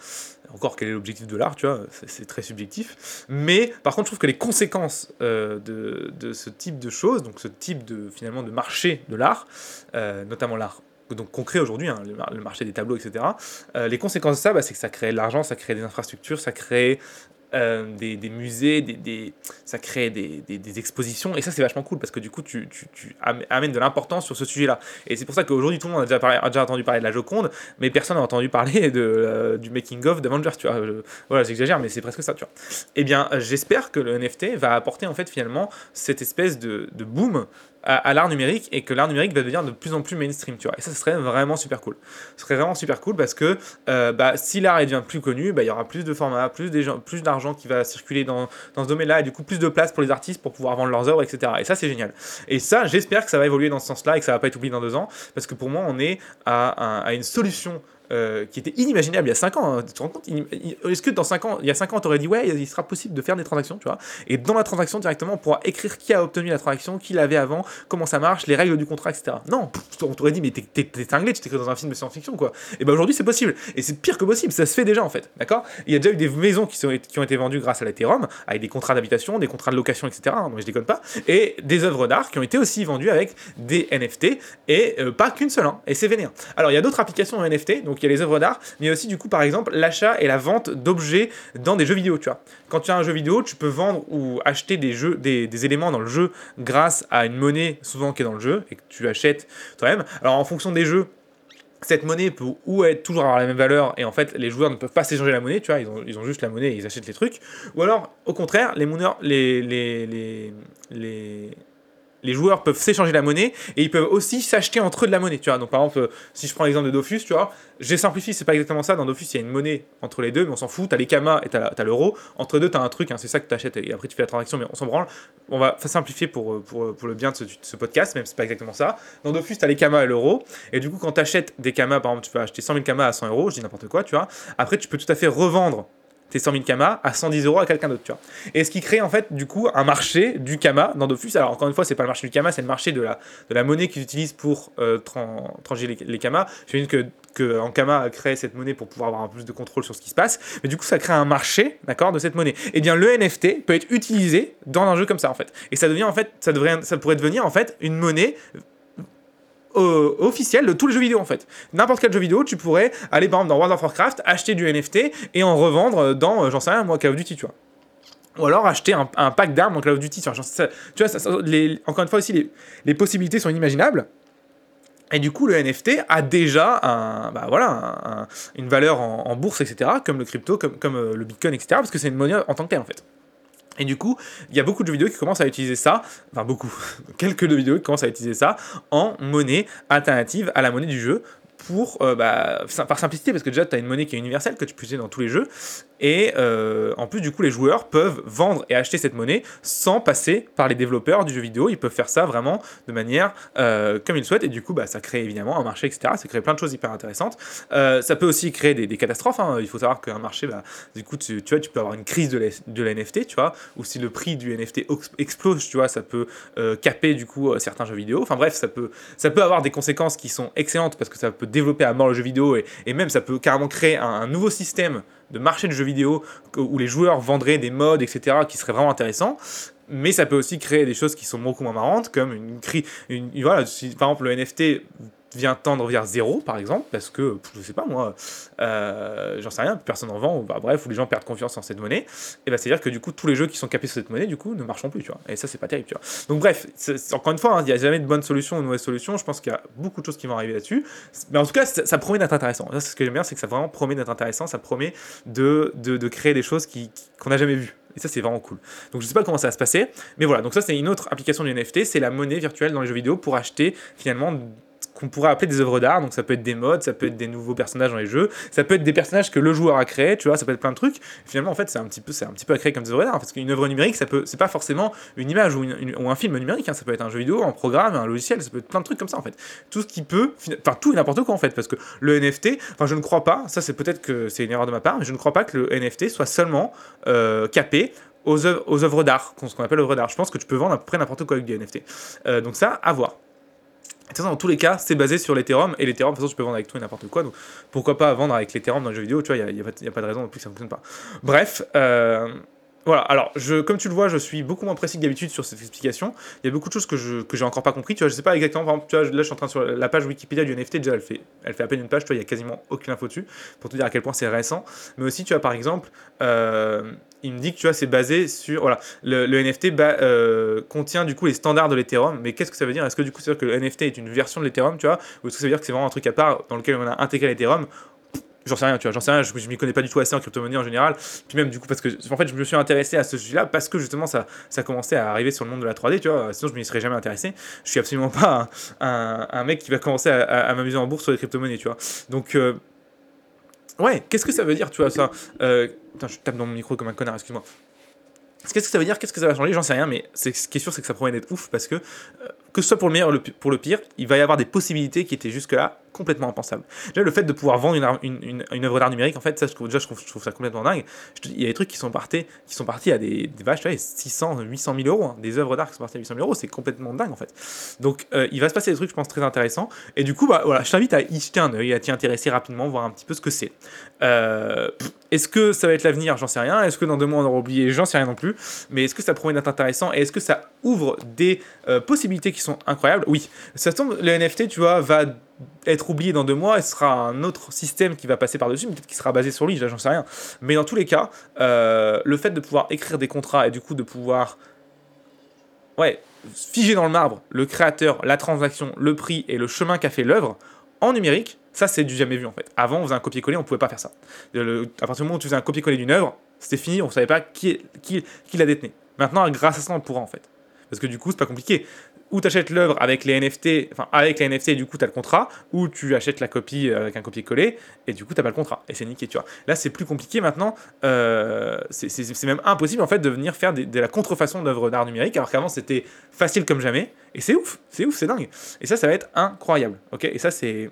encore quel est l'objectif de l'art, tu vois, c'est très subjectif. Mais par contre, je trouve que les conséquences euh, de, ce type de choses, donc ce type de finalement de marché de l'art, euh, notamment l'art donc concret aujourd'hui, hein, le, marché des tableaux, etc. Euh, les conséquences de ça, bah, c'est que ça crée de l'argent, ça crée des infrastructures, ça crée euh, des, des, musées, des, des, ça crée des, des, expositions, et ça c'est vachement cool parce que du coup tu, tu, amènes de l'importance sur ce sujet-là. Et c'est pour ça qu'aujourd'hui tout le monde a déjà, parlé, a déjà, entendu parler de la Joconde, mais personne n'a entendu parler de, euh, du making-of d'Avengers, tu voilà, j'exagère, mais c'est presque ça, tu vois. Eh bien, j'espère que le NFT va apporter en fait finalement cette espèce de, de boom à, l'art numérique et que l'art numérique va devenir de plus en plus mainstream, tu vois. Et ça, ce serait vraiment super cool. Ce serait vraiment super cool parce que euh, bah, si l'art devient plus connu, bah, il y aura plus de formats, plus, d'argent qui va circuler dans, dans ce domaine-là et du coup plus de place pour les artistes pour pouvoir vendre leurs œuvres, etc. Et ça, c'est génial. Et ça, j'espère que ça va évoluer dans ce sens-là et que ça va pas être oublié dans deux ans parce que pour moi, on est à, à une solution euh, qui était inimaginable il y a 5 ans. Hein. Tu te rends compte Est-ce que dans 5 ans, il y a 5 ans, tu aurais dit ouais, il sera possible de faire des transactions, tu vois Et dans la transaction directement, on pourra écrire qui a obtenu la transaction, qui l'avait avant, comment ça marche, les règles du contrat, etc. Non, on t'aurait dit mais t'es cinglé, tu t'écris dans un film de science-fiction, quoi. Et ben aujourd'hui, c'est possible. Et c'est pire que possible, ça se fait déjà en fait, d'accord? Il y a déjà eu des maisons qui, ont été vendues grâce à l'Ethereum, avec des contrats d'habitation, des contrats de location, etc. Hein, je déconne pas. Et des œuvres d'art qui ont été aussi vendues avec des NFT, et euh, pas qu'une seule, hein, et c'est vénère. Alors il y a d'autres applications NFT, donc il y a les œuvres d'art, mais aussi du coup par exemple l'achat et la vente d'objets dans des jeux vidéo, tu vois. Quand tu as un jeu vidéo, tu peux vendre ou acheter des jeux, des, éléments dans le jeu grâce à une monnaie souvent qui est dans le jeu et que tu achètes toi-même. Alors en fonction des jeux, cette monnaie peut ou être toujours avoir la même valeur et en fait les joueurs ne peuvent pas s'échanger la monnaie, tu vois, ils ont, juste la monnaie et ils achètent les trucs. Ou alors au contraire, les, les, les, les, les les joueurs peuvent s'échanger la monnaie et ils peuvent aussi s'acheter entre eux de la monnaie. Tu vois, donc par exemple, si je prends l'exemple de Dofus, tu vois, j'ai simplifié, c'est pas exactement ça. Dans Dofus, il y a une monnaie entre les deux, mais on s'en fout. T'as les kamas et t'as l'euro. Entre deux, t'as un truc, hein, c'est ça que t'achètes et après tu fais la transaction, mais on s'en branle. On va simplifier pour, pour, pour le bien de ce, podcast, même si c'est pas exactement ça. Dans Dofus, t'as les kamas et l'euro. Et du coup, quand t'achètes des kamas, par exemple, tu peux acheter 100 000 kamas à 100 euros, je dis n'importe quoi, tu vois. Après, tu peux tout à fait revendre tes 100 000 kamas à 110 euros à quelqu'un d'autre, tu vois. Et ce qui crée en fait du coup un marché du kama dans Dofus. Alors encore une fois, c'est pas le marché du kama, c'est le marché de la, de la monnaie qu'ils utilisent pour euh, trancher les, les kamas. J'imagine que que Ankama a créé cette monnaie pour pouvoir avoir un peu plus de contrôle sur ce qui se passe. Mais du coup, ça crée un marché, d'accord, de cette monnaie. Et eh bien, le NFT peut être utilisé dans un jeu comme ça, en fait. Et ça devient, en fait, ça devrait, ça pourrait devenir, en fait, une monnaie officiel de tous les jeux vidéo en fait. N'importe quel jeu vidéo, tu pourrais aller par exemple dans World of Warcraft, acheter du NFT et en revendre dans, euh, j'en sais rien, moi, Call of Duty, tu vois. Ou alors acheter un, pack d'armes dans Call of Duty. Tu vois, les, encore une fois aussi, les, les, possibilités sont inimaginables. Et du coup, le NFT a déjà un, bah voilà, une valeur en, bourse, etc., comme le crypto, comme, comme euh, le bitcoin, etc., parce que c'est une monnaie en tant que telle, en fait. Et du coup, il y a beaucoup de vidéos qui commencent à utiliser ça, enfin beaucoup, *laughs* quelques de vidéos qui commencent à utiliser ça en monnaie alternative à la monnaie du jeu euh, bah, par simplicité, parce que déjà tu as une monnaie qui est universelle que tu peux utiliser dans tous les jeux, et euh, en plus, du coup, les joueurs peuvent vendre et acheter cette monnaie sans passer par les développeurs du jeu vidéo. Ils peuvent faire ça vraiment de manière euh, comme ils souhaitent. Et du coup, bah, ça crée évidemment un marché, etc. Ça crée plein de choses hyper intéressantes. Ça peut aussi créer des, catastrophes. Hein. Il faut savoir qu'un marché, bah, du coup, tu, vois, tu peux avoir une crise de, de la NFT, tu vois, ou si le prix du NFT explose, tu vois, ça peut caper du coup certains jeux vidéo. Enfin bref, ça peut, ça peut avoir des conséquences qui sont excellentes parce que ça peut développer à mort le jeu vidéo et, même ça peut carrément créer un, nouveau système de marché de jeux vidéo où les joueurs vendraient des modes, etc., qui seraient vraiment intéressants. Mais ça peut aussi créer des choses qui sont beaucoup moins marrantes, comme une, une voilà, si par exemple le NFT vient tendre vers zéro, par exemple, parce que, je sais pas moi, euh, j'en sais rien, personne en vend, ou bah, bref, ou les gens perdent confiance en cette monnaie, et bah, c'est-à-dire que du coup, tous les jeux qui sont capés sur cette monnaie, du coup, ne marcheront plus, tu vois. Et ça, c'est pas terrible, tu vois. Donc, bref, encore une fois, hein, il n'y a jamais de bonne solution ou de mauvaise solution, je pense qu'il y a beaucoup de choses qui vont arriver là-dessus, mais en tout cas, ça, promet d'être intéressant. C'est ce que j'aime bien, c'est que ça vraiment promet d'être intéressant, ça promet de, de, de créer des choses qu'on qui, n'a jamais vues. Et ça, c'est vraiment cool. Donc, je sais pas comment ça va se passer, mais voilà. Donc, ça, c'est une autre application du NFT, c'est la monnaie virtuelle dans les jeux vidéo pour acheter finalement qu'on pourrait appeler des œuvres d'art. Donc ça peut être des modes, ça peut être des nouveaux personnages dans les jeux, ça peut être des personnages que le joueur a créés, tu vois, ça peut être plein de trucs. finalement, en fait, c'est un petit peu, c'est un petit peu à créer comme des œuvres d'art, parce qu'une œuvre numérique, ça peut, c'est pas forcément une image ou, un film numérique. Hein. ça peut être un jeu vidéo, un programme, un logiciel, ça peut être plein de trucs comme ça en fait. Tout ce qui peut, enfin tout et n'importe quoi en fait, parce que le NFT, enfin je ne crois pas, ça c'est peut-être que c'est une erreur de ma part, mais je ne crois pas que le NFT soit seulement euh, capé aux œuvres, d'art, ce qu'on appelle œuvres d'art. Je pense que tu peux vendre à peu près n'importe quoi avec du NFT. Euh, donc ça, à voir. Façon, dans tous les cas, c'est basé sur l'Ethereum. Et l'Ethereum, de toute façon, tu peux vendre avec tout et n'importe quoi. Donc, pourquoi pas vendre avec l'Ethereum dans le jeu vidéo Tu vois, il n'y a, pas de raison non plus que ça ne fonctionne pas. Bref, euh, voilà, alors je, comme tu le vois, je suis beaucoup moins précis que d'habitude sur cette explication. Il y a beaucoup de choses que je que encore pas compris. Tu vois, je sais pas exactement. Par exemple, tu vois, là, je suis en train sur la page Wikipédia du NFT. Déjà, elle fait, elle fait à peine une page. Tu vois, il y a quasiment aucune info dessus pour te dire à quel point c'est récent. Mais aussi, tu vois, par exemple, euh, il me dit que tu vois, c'est basé sur voilà, le, NFT euh, contient du coup les standards de l'Ethereum. Mais qu'est-ce que ça veut dire? Est-ce que du coup, c'est dire que le NFT est une version de l'Ethereum, tu vois, ou est-ce que ça veut dire que c'est vraiment un truc à part dans lequel on a intégré l'Ethereum? J'en sais rien, tu vois, j'en sais rien, je, je m'y connais pas du tout assez en crypto-monnaie en général. Puis même du coup, parce que en fait, je me suis intéressé à ce sujet-là parce que justement, ça, ça commençait à arriver sur le monde de la 3D, tu vois. Sinon, je m'y serais jamais intéressé. Je suis absolument *laughs* pas un, un, mec qui va commencer à, m'amuser en bourse sur les crypto-monnaies, tu vois. Donc, euh, ouais, qu'est-ce que ça veut dire, tu vois, ça euh, Putain, je tape dans mon micro comme un connard, excuse-moi. Qu'est-ce que ça veut dire Qu'est-ce que ça va changer J'en sais rien, mais ce qui est sûr, c'est que ça promet d'être ouf parce que, euh, que ce soit pour le meilleur ou pour le pire, il va y avoir des possibilités qui étaient jusque-là complètement impensable. Déjà, le fait de pouvoir vendre une, œuvre d'art numérique, en fait, ça, je trouve, ça complètement dingue. il y a des trucs qui sont partis, qui sont partis à des, vaches, 600, 800 000 euros. Hein. des œuvres d'art qui sont parties à 800 000 euros, c'est complètement dingue, en fait. Donc, euh, il va se passer des trucs, je pense, très intéressants. Et du coup, bah, voilà, je t'invite à y jeter un œil, à t'y intéresser rapidement, voir un petit peu ce que c'est. Euh, est-ce que ça va être l'avenir? J'en sais rien. Est-ce que dans deux mois, on aura oublié? J'en sais rien non plus. Mais est-ce que ça promet d'être intéressant? Et est-ce que ça ouvre des euh, possibilités qui sont incroyables? Oui. Ça tombe, le NFT, tu vois, va être oublié dans deux mois, et ce sera un autre système qui va passer par-dessus, peut-être qu'il sera basé sur lui, j'en sais rien. Mais dans tous les cas, euh, le fait de pouvoir écrire des contrats et du coup de pouvoir ouais, figer dans le marbre le créateur, la transaction, le prix et le chemin qu'a fait l'œuvre en numérique, ça c'est du jamais vu en fait. Avant on faisait un copier-coller, on pouvait pas faire ça. à partir du moment où tu faisais un copier-coller d'une œuvre, c'était fini, on savait pas qui, qui, qui la détenait. Maintenant, grâce à ça, on pourra en fait. Parce que du coup, c'est pas compliqué ou tu achètes l'œuvre avec les NFT, enfin avec les NFT, et du coup tu as le contrat, ou tu achètes la copie euh, avec un copier-coller, et du coup tu pas le contrat, et c'est niqué, tu vois. Là c'est plus compliqué maintenant, euh, c'est même impossible en fait de venir faire de la contrefaçon d'œuvres d'art numérique, alors qu'avant c'était facile comme jamais, et c'est ouf, c'est ouf, c'est dingue. Et ça, ça va être incroyable, ok? Et ça c'est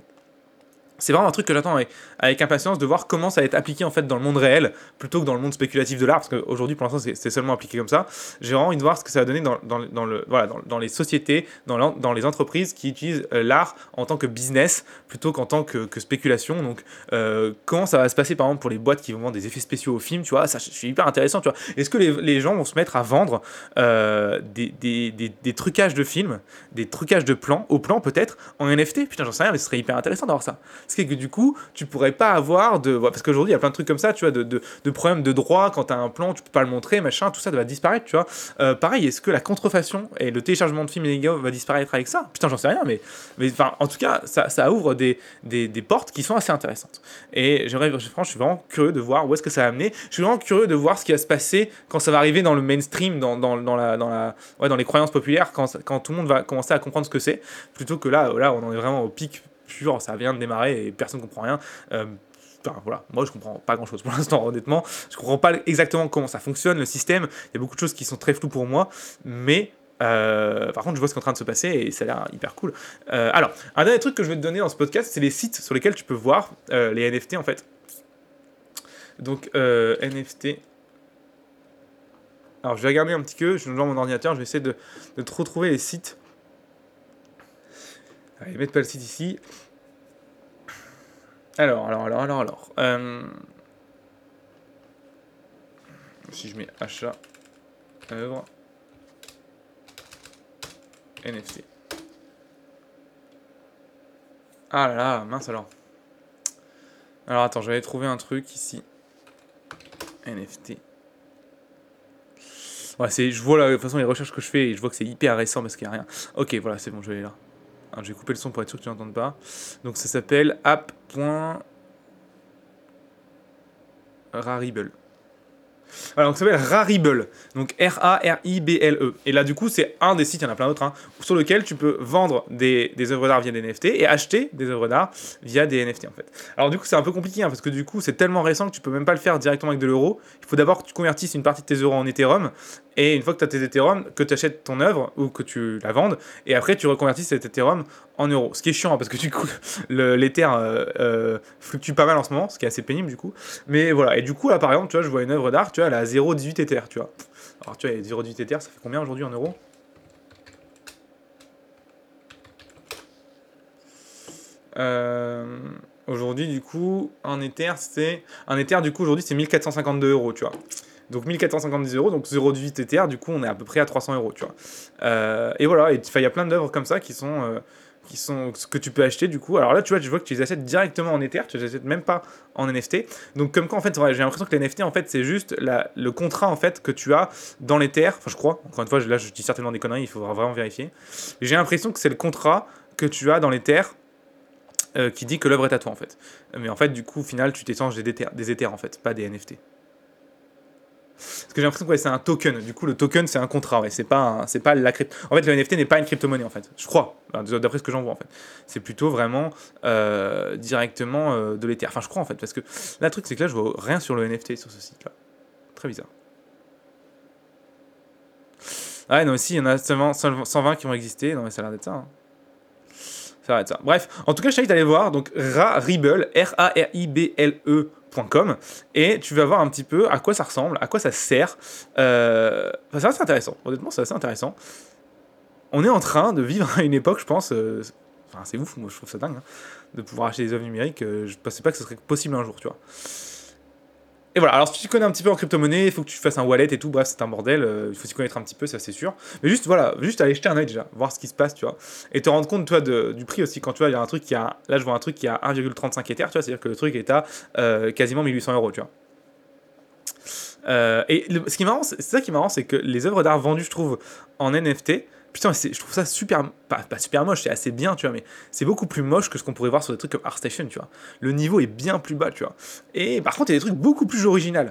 c'est vraiment un truc que j'attends avec, impatience de voir comment ça va être appliqué en fait dans le monde réel plutôt que dans le monde spéculatif de l'art parce qu'aujourd'hui pour l'instant c'est seulement appliqué comme ça. J'ai vraiment envie de voir ce que ça va donner dans, dans, dans le, voilà, dans, dans, les sociétés dans, dans les entreprises qui utilisent euh, l'art en tant que business plutôt qu'en tant que, spéculation. Donc euh, comment ça va se passer par exemple pour les boîtes qui vont vendre des effets spéciaux au film tu vois ça c'est hyper intéressant tu vois. Est-ce que les, les, gens vont se mettre à vendre euh, des, des, des, des, trucages de films des trucages de plans au plan peut-être en NFT putain j'en sais rien mais ce serait hyper intéressant d'avoir ça ce qui est que du coup, tu pourrais pas avoir de. Parce qu'aujourd'hui, il y a plein de trucs comme ça, tu vois, de, de, de problèmes de droit quand tu as un plan, tu peux pas le montrer, machin, tout ça va disparaître, tu vois. Euh, pareil, est-ce que la contrefaçon et le téléchargement de films illégaux va disparaître avec ça? Putain, j'en sais rien, mais, mais en tout cas, ça, ça ouvre des, des, des, portes qui sont assez intéressantes. Et j'aimerais, franchement, je suis vraiment curieux de voir où est-ce que ça va amener. Je suis vraiment curieux de voir ce qui va se passer quand ça va arriver dans le mainstream, dans, dans, dans la, dans, la, ouais, dans les croyances populaires, quand, quand tout le monde va commencer à comprendre ce que c'est, plutôt que là, là, on en est vraiment au pic pur, ça vient de démarrer et personne ne comprend rien. Euh, voilà, moi je comprends pas grand chose pour *laughs* l'instant, honnêtement. Je comprends pas exactement comment ça fonctionne, le système. Il y a beaucoup de choses qui sont très floues pour moi, mais euh, par contre, je vois ce qui est en train de se passer et ça a l'air hyper cool. Euh, alors, un dernier truc que je vais te donner dans ce podcast, c'est les sites sur lesquels tu peux voir les NFT en fait. Donc, NFT. Alors, je vais regarder un petit peu, je vais dans mon ordinateur, je vais essayer de, de te retrouver les sites Allez, mettre pas le site ici. Alors, alors, alors, alors, alors. Euh, si je mets achat, œuvre, NFT. Ah là là, mince alors. Alors attends, j'avais trouvé un truc ici. NFT. Ouais, c'est, je vois là, de toute façon les recherches que je fais et je vois que c'est hyper récent parce qu'il n'y a rien. Ok, voilà, c'est bon, je vais aller là. Alors, je vais couper le son pour être sûr que tu n'entendes pas. Donc ça s'appelle app.rarible. Alors, ça s'appelle Rarible. Donc R-A-R-I-B-L-E. Et là, du coup, c'est un des sites, il y en a plein d'autres, hein, sur lequel tu peux vendre des, des œuvres d'art via des NFT et acheter des œuvres d'art via des NFT en fait. Alors, du coup, c'est un peu compliqué hein, parce que du coup, c'est tellement récent que tu peux même pas le faire directement avec de l'euro. Il faut d'abord que tu convertisses une partie de tes euros en Ethereum et une fois que tu as tes Ethereum, que tu achètes ton œuvre ou que tu la vendes, et après tu reconvertis cet Ethereum en euros. Ce qui est chiant parce que du coup, *laughs* l'Ether euh, euh, fluctue pas mal en ce moment, ce qui est assez pénible du coup. Mais voilà, et du coup, là par exemple, tu vois, je vois une œuvre d'art, tu vois, elle a 0,18 Ether, tu vois. Alors tu vois, 0,18 Ether, ça fait combien aujourd'hui en euros? Euh, Aujourd'hui, du coup, en Ether, c'est. Un Ether, du coup, aujourd'hui, c'est 1452 euros, tu vois. Donc 1450 euros, donc 0,8 Ether, du coup on est à peu près à 300 euros, tu vois. Euh, et voilà, il y a plein d'œuvres comme ça qui sont, euh, qui sont ce que tu peux acheter du coup. Alors là, tu vois, je vois que tu les achètes directement en Ether, tu les achètes même pas en NFT. Donc comme quoi en fait, j'ai l'impression que les NFT en fait c'est juste le contrat en fait que tu as dans l'Ether. Enfin je crois. Encore une fois, là je dis certainement des conneries, il faudra vraiment vérifier. J'ai l'impression que c'est le contrat que tu as dans l'Ether. Euh, qui dit que l'œuvre est à toi en fait. Mais en fait, du coup, au final, tu t'échanges des, des en fait, pas des NFT. Parce que j'ai l'impression que c'est un token. Du coup, le token, c'est un contrat. Ouais. C'est pas, pas la crypto. En fait, le NFT n'est pas une crypto-monnaie, en fait. Je crois, d'après ce que j'en vois, en fait. C'est plutôt vraiment euh, directement euh, de l'Ether. Enfin, je crois, en fait. Parce que là, le truc, c'est que là, je vois rien sur le NFT sur ce site-là. Très bizarre. Ah, non, aussi, il y en a seulement 120 qui vont exister. Non, mais ça a l'air d'être ça. Hein. Ça a l'air d'être ça. Bref, en tout cas, je t'invite à aller voir. Donc, Rarible, R-A-R-I-B-L-E et tu vas voir un petit peu à quoi ça ressemble, à quoi ça sert. Euh, c'est assez intéressant, honnêtement, c'est assez intéressant. On est en train de vivre à *laughs* une époque, je pense. Euh, enfin, c'est ouf, moi je trouve ça dingue, hein, de pouvoir acheter des œuvres numériques. Euh, je pensais pas que ce serait possible un jour, tu vois. Et voilà, alors si tu connais un petit peu en crypto-monnaie, il faut que tu fasses un wallet et tout, bref, c'est un bordel, euh, il faut s'y connaître un petit peu, ça c'est sûr. Mais juste, voilà, juste aller jeter un œil déjà, voir ce qui se passe, tu vois. Et te rendre compte, toi, du prix aussi, quand tu vois, il y a un truc qui a, là je vois un truc qui a 1,35 Ether, tu vois, c'est-à-dire que le truc est à euh, quasiment 1800 euros, tu vois. Euh, et ce qui est marrant, c'est ça qui est marrant, c'est que les œuvres d'art vendues, je trouve, en NFT, putain, je trouve ça super, pas, super moche, c'est assez bien, tu vois, mais c'est beaucoup plus moche que ce qu'on pourrait voir sur des trucs comme ArtStation, tu vois. Le niveau est bien plus bas, tu vois. Et par contre, il y a des trucs beaucoup plus originaux.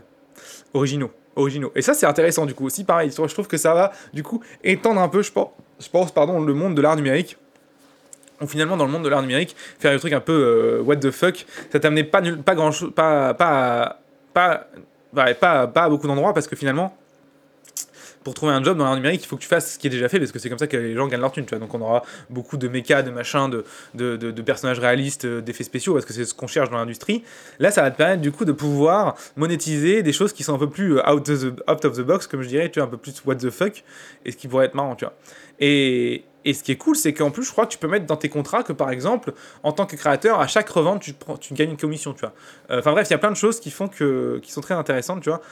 Originaux. Originaux. Et ça, c'est intéressant, du coup, aussi, pareil, je trouve que ça va, du coup, étendre un peu, je pense, je pense pardon, le monde de l'art numérique. Ou finalement, dans le monde de l'art numérique, faire des trucs un peu euh, what the fuck, ça t'amenait pas, pas grand chose, pas, pas, pas, pas, pas à beaucoup d'endroits, parce que finalement, pour trouver un job dans l'art numérique, il faut que tu fasses ce qui est déjà fait parce que c'est comme ça que les gens gagnent leur thune. Tu vois. Donc on aura beaucoup de méca, de machins, de, de, de, personnages réalistes, euh, d'effets spéciaux parce que c'est ce qu'on cherche dans l'industrie. Là, ça va te permettre du coup de pouvoir monétiser des choses qui sont un peu plus euh, out of the, out of the box, comme je dirais, tu vois, un peu plus what the fuck, et ce qui pourrait être marrant, tu vois. Et, et ce qui est cool, c'est qu'en plus, je crois que tu peux mettre dans tes contrats que, par exemple, en tant que créateur, à chaque revente, tu, prends, tu gagnes une commission, tu vois. Euh, enfin bref, il y a plein de choses qui font que, qui sont très intéressantes, tu vois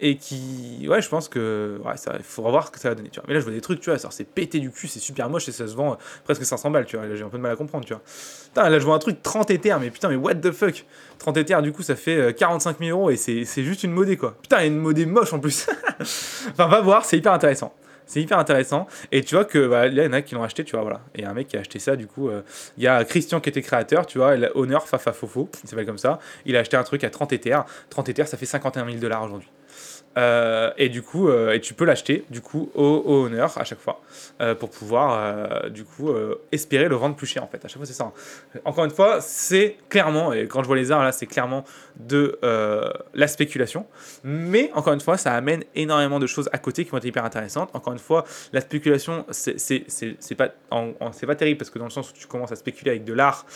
et qui ouais je pense que ouais ça il faudra voir ce que ça va donner tu vois mais là je vois des trucs tu vois c'est pété du cul c'est super moche et ça se vend euh, presque 500 balles tu vois j'ai un peu de mal à comprendre tu vois putain là je vois un truc 30 Ethers mais putain mais what the fuck? 30 Ethers du coup ça fait 45 euh, 000 euros et c'est juste une modée quoi putain une modée moche en plus *laughs* enfin va voir c'est hyper intéressant c'est hyper intéressant. Et tu vois que bah, là, il y en a qui l'ont acheté, tu vois, voilà. Et un mec qui a acheté ça, du coup. Euh, il y a Christian qui était créateur, tu vois, Honor Fafafofo, il s'appelle comme ça. Il a acheté un truc à 30 Ethers. 30 Ethers, ça fait 51 000 dollars aujourd'hui. Euh, et du coup, euh, et tu peux l'acheter du coup au, au, honneur à chaque fois euh, pour pouvoir du coup espérer le vendre plus cher en fait. À chaque fois, c'est ça. Encore une fois, c'est clairement et quand je vois les arts là, c'est clairement de la spéculation. Mais encore une fois, ça amène énormément de choses à côté qui vont être hyper intéressantes. Encore une fois, la spéculation, c'est pas c'est pas terrible parce que dans le sens où tu commences à spéculer avec de l'art,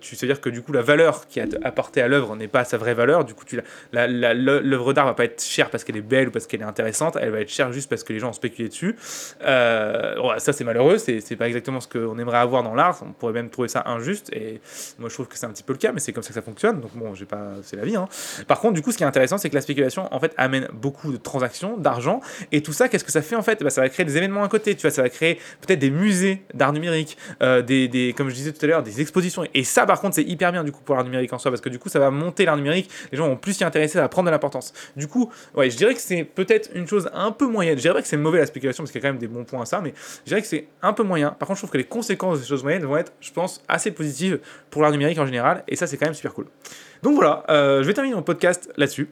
tu sais dire que du coup la valeur qui est apportée à l'œuvre n'est pas sa vraie valeur. Du coup, l'œuvre d'art va pas être chère parce qu'elle est belle ou parce qu'elle est intéressante, elle va être chère juste parce que les gens ont spéculé dessus. Euh, ça, c'est malheureux, c'est pas exactement ce qu'on aimerait avoir dans l'art. On pourrait même trouver ça injuste, et moi je trouve que c'est un petit peu le cas, mais c'est comme ça que ça fonctionne. Donc bon, j'ai pas, c'est la vie. Hein. Par contre, du coup, ce qui est intéressant, c'est que la spéculation en fait amène beaucoup de transactions, d'argent, et tout ça, qu'est-ce que ça fait en fait? Bah, Ça va créer des événements à côté, tu vois, ça va créer peut-être des musées d'art numérique, euh, des, des, comme je disais tout à l'heure, des expositions. Et ça, par contre, c'est hyper bien du coup pour l'art numérique en soi, parce que du coup, ça va monter l'art numérique, les gens vont plus s'y intéresser, ça va prendre de l'importance. Du coup, ouais, je dirais que c'est peut-être une chose un peu moyenne. Je dirais que c'est mauvais la spéculation, parce qu'il y a quand même des bons points à ça, mais je dirais que c'est un peu moyen. Par contre, je trouve que les conséquences de ces choses moyennes vont être, je pense, assez positives pour l'art numérique en général, et ça, c'est quand même super cool. Donc voilà, euh, je vais terminer mon podcast là-dessus.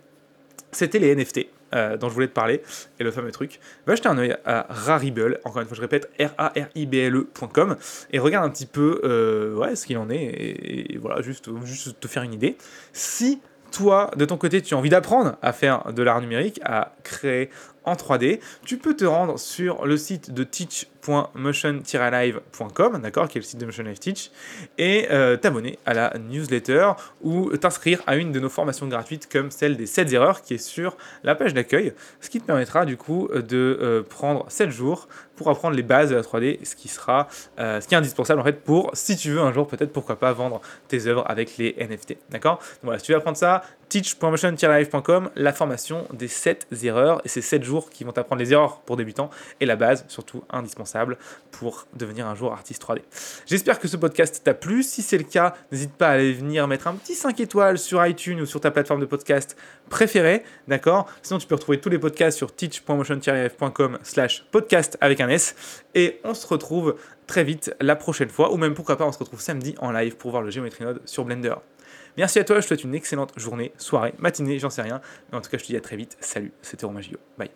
C'était les NFT. Euh, dont je voulais te parler, et le fameux truc, va jeter un oeil à Rarible, encore une fois je répète, R-A-R-I-B-L-E.com, et regarde un petit peu euh, ouais, ce qu'il en est, et, voilà, juste, juste te faire une idée. Si toi, de ton côté, tu as envie d'apprendre à faire de l'art numérique, à créer en 3D, tu peux te rendre sur le site de teach.motion-live.com, d'accord, qui est le site de Motion Live Teach, et euh, t'abonner à la newsletter ou t'inscrire à une de nos formations gratuites comme celle des 7 erreurs qui est sur la page d'accueil, ce qui te permettra du coup de euh, prendre 7 jours pour apprendre les bases de la 3D, ce qui sera euh, ce qui est indispensable en fait pour, si tu veux un jour peut-être pourquoi pas vendre tes œuvres avec les NFT, d'accord? Voilà, si tu veux apprendre ça, teach.motion-live.com, la formation des 7 erreurs, et ces 7 jours qui vont t'apprendre les erreurs pour débutants, et la base, surtout indispensable, pour devenir un jour artiste 3D. J'espère que ce podcast t'a plu, si c'est le cas, n'hésite pas à aller venir mettre un petit 5 étoiles sur iTunes ou sur ta plateforme de podcast préférée, d'accord? Sinon tu peux retrouver tous les podcasts sur teach.motion-live.com slash podcast avec un S, et on se retrouve très vite la prochaine fois, ou même pourquoi pas on se retrouve samedi en live pour voir le Geometry Node sur Blender. Merci à toi, je te souhaite une excellente journée, soirée, matinée, j'en sais rien. Mais en tout cas, je te dis à très vite. Salut, c'était Romain Bye.